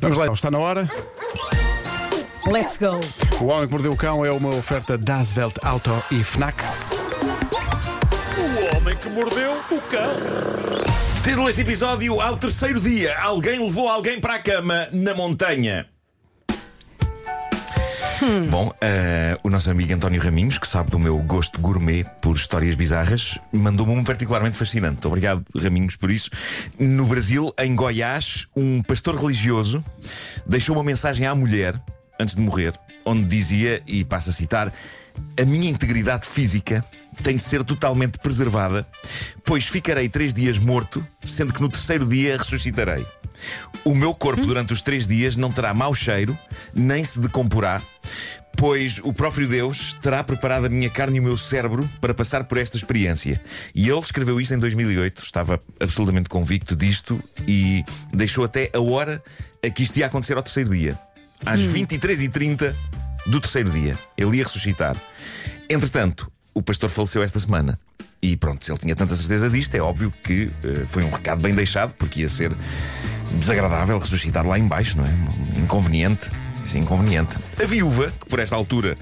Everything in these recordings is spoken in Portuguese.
Vamos lá, está na hora. Let's go. O Homem que Mordeu o Cão é uma oferta das Welt Auto e Fnac. O homem que mordeu o cão. Título deste episódio: Ao terceiro dia, alguém levou alguém para a cama na montanha. Bom, eh, o nosso amigo António Raminhos, que sabe do meu gosto gourmet por histórias bizarras, mandou-me um particularmente fascinante. Obrigado, Raminhos, por isso. No Brasil, em Goiás, um pastor religioso deixou uma mensagem à mulher, antes de morrer, onde dizia, e passo a citar: A minha integridade física tem de ser totalmente preservada, pois ficarei três dias morto, sendo que no terceiro dia ressuscitarei. O meu corpo, durante os três dias, não terá mau cheiro, nem se decomporá, pois o próprio Deus terá preparado a minha carne e o meu cérebro para passar por esta experiência. E ele escreveu isto em 2008, estava absolutamente convicto disto e deixou até a hora a que isto ia acontecer ao terceiro dia. Às 23h30 do terceiro dia. Ele ia ressuscitar. Entretanto, o pastor faleceu esta semana. E pronto, se ele tinha tanta certeza disto, é óbvio que eh, foi um recado bem deixado, porque ia ser desagradável ressuscitar lá embaixo, não é? Inconveniente. Isso é inconveniente. A viúva, que por esta altura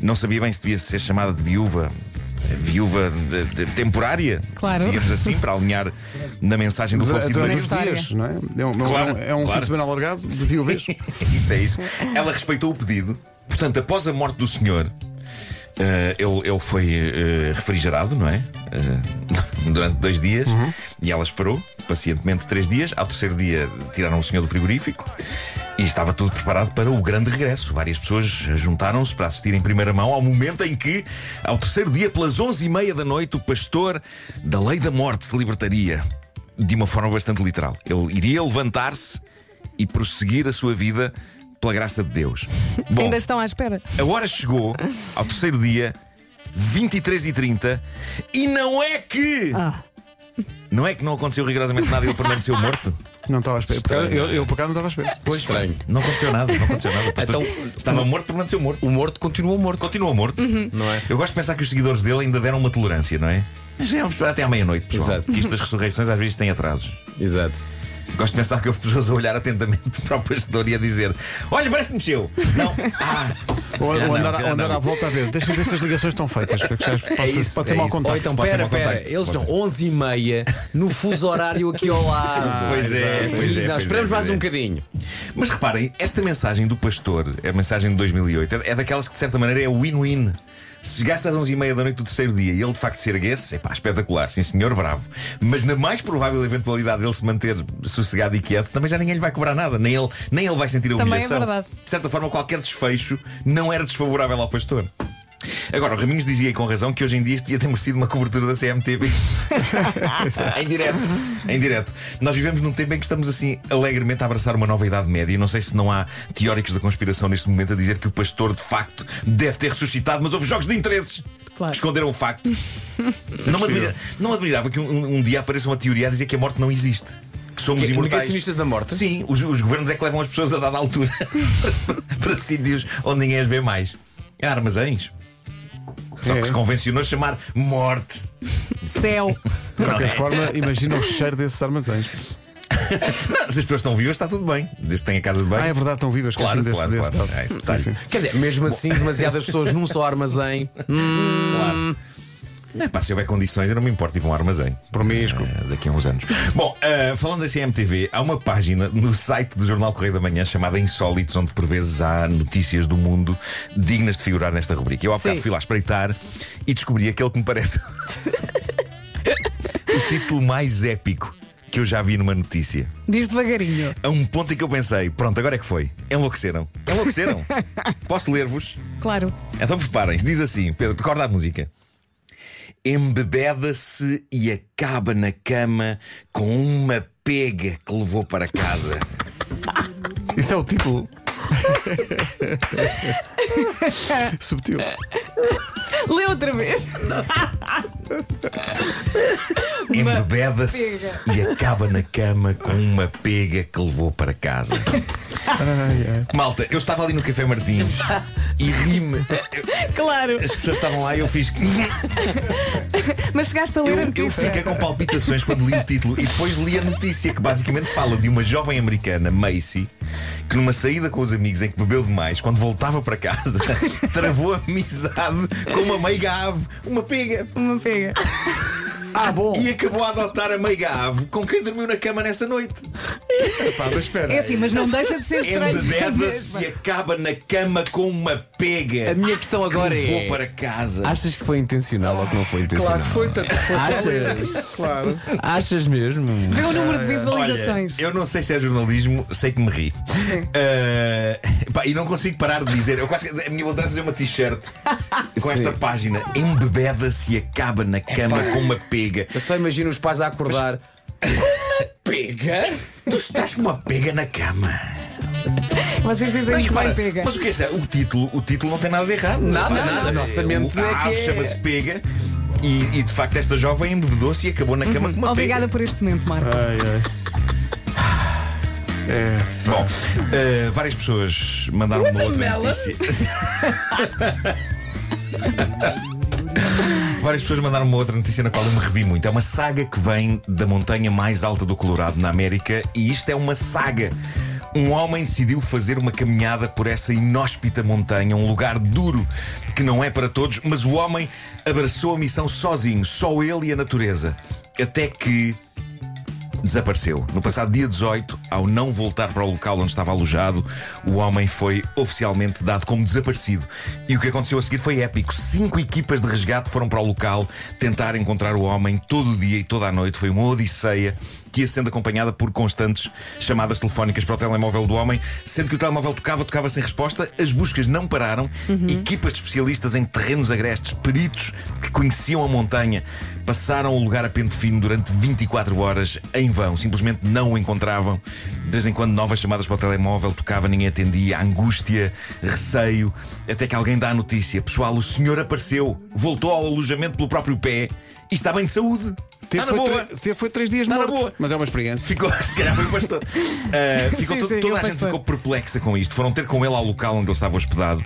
não sabia bem se devia ser chamada de viúva. Viúva de- de- temporária, Claro. digamos assim, para alinhar na mensagem do falecido Durante marido. os história. dias, não é? É um, Claro, é um fim claro. de semana alargado de viúvas. isso é isso. Ela respeitou o pedido. Portanto, após a morte do senhor, eh, ele, ele foi eh, refrigerado, não é? Eh, durante dois dias. E ela esperou pacientemente três dias. Ao terceiro dia, tiraram o senhor do frigorífico. E estava tudo preparado para o grande regresso. Várias pessoas juntaram-se para assistir em primeira mão ao momento em que, ao terceiro dia, pelas onze e meia da noite, o pastor da lei da morte se libertaria. De uma forma bastante literal. Ele iria levantar-se e prosseguir a sua vida pela graça de Deus. Bom, Ainda estão à espera. a hora chegou ao terceiro dia, 23h30, e não é que. Ah. Não é que não aconteceu rigorosamente nada e ele permaneceu morto? Não estava à espera. Eu, eu, eu por acaso não estava à espera. Pois Estranho. Não aconteceu nada, não aconteceu nada. Então- estava morto, permaneceu morto. O morto continua morto. Continua morto. Não é? Eu gosto de pensar que os seguidores dele ainda deram uma tolerância, não é? Mas vamos esperar até à meia-noite, pessoal. Exato. Que isto das ressurreições às vezes tem atrasos. Exato. Gosto de pensar que houve pessoas a olhar atentamente para o pastor e a dizer: Olha, parece que mexeu. Não. Ah, Ou, ou não, andar, calhar ou andar não. à volta a ver. Deixa ver se as ligações estão feitas. Porque já pode, isso, pode ser é mau isso. contacto. Ou então, Pode ser pera, pera, eles estão 11 e meia no fuso horário aqui ao lado. Pois é, Aqui, pois é, nós pois esperamos é, mais pois um é. bocadinho. Mas reparem, esta mensagem do pastor, a mensagem de 2008, é- é daquelas que de certa maneira é win-win. Se chegasse às 11h30 da noite do terceiro dia e ele de facto se erguesse, epá, espetacular, sim senhor, bravo. Mas na mais provável eventualidade dele se manter sossegado e quieto, também já ninguém lhe vai cobrar nada, nem ele, nem ele vai sentir a Também é humilhação. verdade. De certa forma, qualquer desfecho não era desfavorável ao pastor. Agora, o Raminhos dizia com razão que hoje em dia isto ia ter merecido uma cobertura da CMTV. em direto. Em direto. Nós vivemos num tempo em que estamos assim alegremente a abraçar uma nova idade média. Não sei se não há teóricos da conspiração neste momento a dizer que o pastor de facto deve ter ressuscitado, mas houve jogos de interesses Claro. que esconderam o facto. não, me admira- não admirava que um- um dia apareça uma teoria a dizer que a morte não existe. Que somos Que- imortais. negacionistas da morte? Sim, os, os governos é que levam as pessoas a dada altura para sítios onde ninguém as vê mais. Há armazéns. Só É. que se convencionou chamar morte. Céu. De qualquer forma, imagina o cheiro desses armazéns. Não, se as pessoas estão vivas, está tudo bem. Desde que tenha casa de banho. Ah, é verdade, estão vivas. Claro, claro, desse, claro. desse É esse dado. detalhe. Sim, sim. Quer dizer, mesmo assim, demasiadas pessoas num só armazém. Hum, Claro. É pá, se houver condições, eu não me importo ir para um armazém. Promíscuo. Eh, daqui a uns anos. Bom, eh, falando da CMTV, há uma página no site do Jornal Correio da Manhã chamada Insólitos, onde por vezes há notícias do mundo dignas de figurar nesta rubrica. Eu há bocado Sim. fui lá espreitar e descobri aquele que me parece o título mais épico que eu já vi numa notícia. Diz devagarinho. A um ponto em que eu pensei, pronto, agora é que foi. Enlouqueceram. Enlouqueceram. Posso ler-vos? Claro. Então preparem-se, diz assim, Pedro, recorda a música. Embebeda-se e acaba na cama com uma pega que levou para casa. Isso é o título. Subtil. Lê outra vez. Embebeda-se e acaba na cama com uma pega que levou para casa. Malta, eu estava ali no Café Martins e ri-me. Claro. As pessoas estavam lá e eu fiz. Mas chegaste a ler a Eu, eu notícia. fiquei com palpitações quando li o título e depois li a notícia que basicamente fala de uma jovem americana, Macy, que numa saída com os amigos em que bebeu demais, quando voltava para casa, travou amizade com uma meiga ave, uma pega. Uma pega. Ah, bom. E acabou a adotar a meiga ave com quem dormiu na cama nessa noite. Pá, mas espera. É assim, mas não deixa de ser estranho. Embebeda-se e acaba na cama com uma pega. A minha questão agora que é: para casa. achas que foi intencional ou que não foi intencional? Claro que foi, tanto que Achas? Claro. Achas mesmo? Vê o número de Olha, visualizações. eu não sei se é jornalismo, sei que me ri. Eh, pá, e não consigo parar de dizer. Eu quase que a minha vontade de fazer uma t-shirt com esta Sim. página. Embebeda-se e acaba na cama com uma pega. Eu só imagino os pais a acordar. Pega? Tu estás com uma pega na cama. Vocês dizem Mas, que bem repara, pega. mas o que é isso? O título, o título não tem nada de errado. Nada, Repara, nada. A nossa mente o- é a que ave é- chama-se pega. E, e, de facto esta jovem embebedou-se e acabou na cama com uma Obrigada pega. por este momento, Marco. Ai, ai. É. Bom, eh, várias pessoas mandaram uma outra notícia. Várias pessoas mandaram uma outra notícia na qual eu me revi muito. É uma saga que vem da montanha mais alta do Colorado, na América, e isto é uma saga. Um homem decidiu fazer uma caminhada por essa inóspita montanha, um lugar duro que não é para todos, mas o homem abraçou a missão sozinho, só ele e a natureza. Até que desapareceu. No passado dia 18, ao não voltar para o local onde estava alojado, o homem foi oficialmente dado como desaparecido. E o que aconteceu a seguir foi épico. Cinco equipas de resgate foram para o local tentar encontrar o homem todo o dia e toda a noite. Foi uma odisseia que ia sendo acompanhada por constantes chamadas telefónicas para o telemóvel do homem, sendo que o telemóvel tocava, tocava sem resposta, as buscas não pararam, equipas de especialistas em terrenos agrestes, peritos que conheciam a montanha, passaram o lugar a pente fino durante 24 horas em vão, simplesmente não o encontravam. De vez em quando novas chamadas para o telemóvel, tocava, ninguém atendia, angústia, receio, até que alguém dá a notícia: pessoal, o senhor apareceu, voltou ao alojamento pelo próprio pé e está bem de saúde. Teve, na foi, boa. teve- foi três dias na morto. boa. Mas é uma experiência. Ficou, se calhar foi o pastor. Uh, ficou Sim, sim, toda a gente ficou perplexa com isto. Foram ter com ele ao local onde ele estava hospedado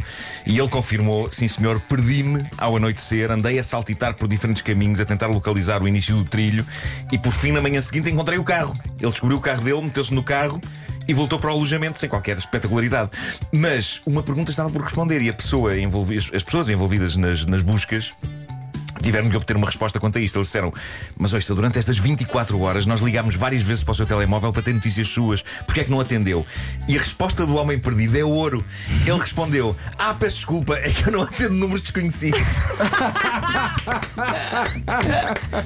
e ele confirmou: sim, senhor, perdi-me ao anoitecer, andei a saltitar por diferentes caminhos a tentar localizar o início do trilho e por fim, na manhã seguinte, encontrei o carro. Ele descobriu o carro dele, meteu-se no carro. E voltou para o alojamento sem qualquer espetacularidade. Mas uma pergunta estava por responder e a pessoa as pessoas envolvidas nas, nas buscas Tiveram que obter uma resposta quanto a isto. Eles disseram: Mas ouça, durante estas 24 horas nós ligámos várias vezes para o seu telemóvel para ter notícias suas. Porquê é que não atendeu? E a resposta do homem perdido é ouro. Ele respondeu: Ah, peço desculpa, é que eu não atendo números desconhecidos.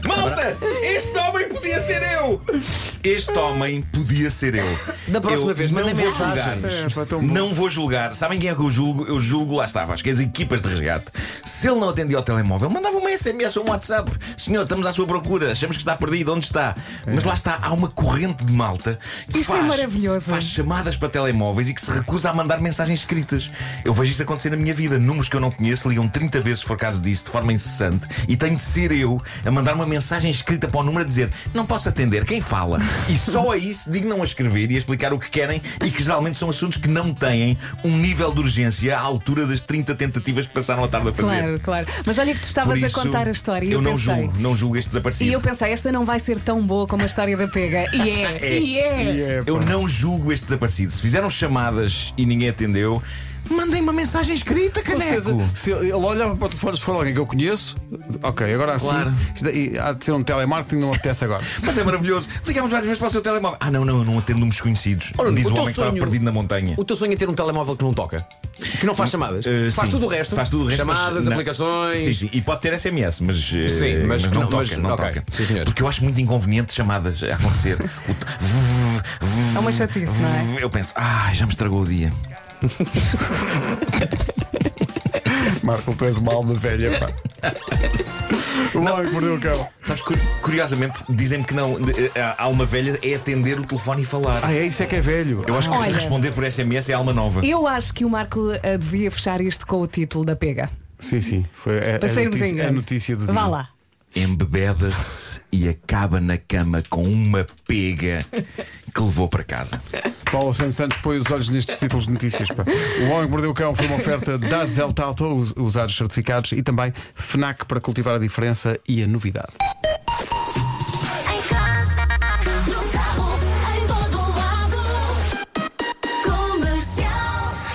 Malta! Este homem podia ser eu! Este homem podia ser eu. Da próxima Eu vez, não vou mensagem. julgar. É. Não vou julgar. Sabem quem é que eu julgo? Eu julgo, lá estava, acho que as equipas de resgate. Se ele não atendia ao telemóvel, mandava uma SMS ou um WhatsApp. Senhor, estamos à sua procura, achamos que está perdido, onde está? Mas lá está, há uma corrente de malta que Isto é faz, maravilhoso. faz chamadas para telemóveis e que se recusa a mandar mensagens escritas. Eu vejo isso acontecer na minha vida. Números que eu não conheço ligam 30 vezes, se for caso disso, de forma incessante, e tenho de ser eu a mandar uma mensagem escrita para o número a dizer não posso atender, quem fala? E só aí se dignam a escrever e a explicar o que querem e que geralmente são assuntos que não têm um nível de urgência à altura das 30 tentativas que passaram a tarde a fazer. Claro, claro. Mas olha que tu estavas isso, a contar a história e eu eu, não pensei. julgo, não julgo este desaparecido. E eu pensei, esta não vai ser tão boa como a história da pega. E é, É. e é. É, pá. Eu não julgo este desaparecido. Se fizeram chamadas e ninguém atendeu, mandem uma mensagem escrita, caneco. se ele olhava para o telefone, se for alguém que eu conheço, ok, agora assim, Claro. daí há de ser um telemarketing, não apetece agora. Mas é maravilhoso. Ligamos várias vezes para o seu telemóvel. Ah, não, não, eu não atendo números desconhecidos. Ora, Diz o o, teu homem que estava sonho- perdido na montanha. O teu sonho é ter um telemóvel que não toca? Que não faz chamadas? Uh, faz sim. tudo o resto? Faz tudo o resto. Chamadas, mas não- aplicações. Sim, sim. E pode ter SMS, mas, eh, Sim, mas não, que não- toca. mas- não ok. toca. Sim, senhor. Porque eu acho muito inconveniente chamadas a acontecer. É uma chatice, não é? Eu penso, ah, já me estragou o dia. Marco, tu és uma alma velha, pá. O homem que mordeu o cão. Sabes, cu- curiosamente, dizem-me que não. de- A alma velha é atender o telefone e falar. Ah, é isso é que é velho. Eu acho que Olha. responder por SMS é alma nova. Eu acho que o Marco eh, devia fechar isto com o título da pega. Sim, sim. Foi a, a, Para sairmos em notícia, a grande. notícia do dia. Vá lá. Embebeda-se e acaba na cama com uma pega que levou para casa. Paulo Santos Santos põe os olhos nestes títulos de notícias. Pá. O Homem que Mordeu o Cão foi uma oferta das Veltalto, us- usados certificados, e também FNAC para cultivar a diferença e a novidade.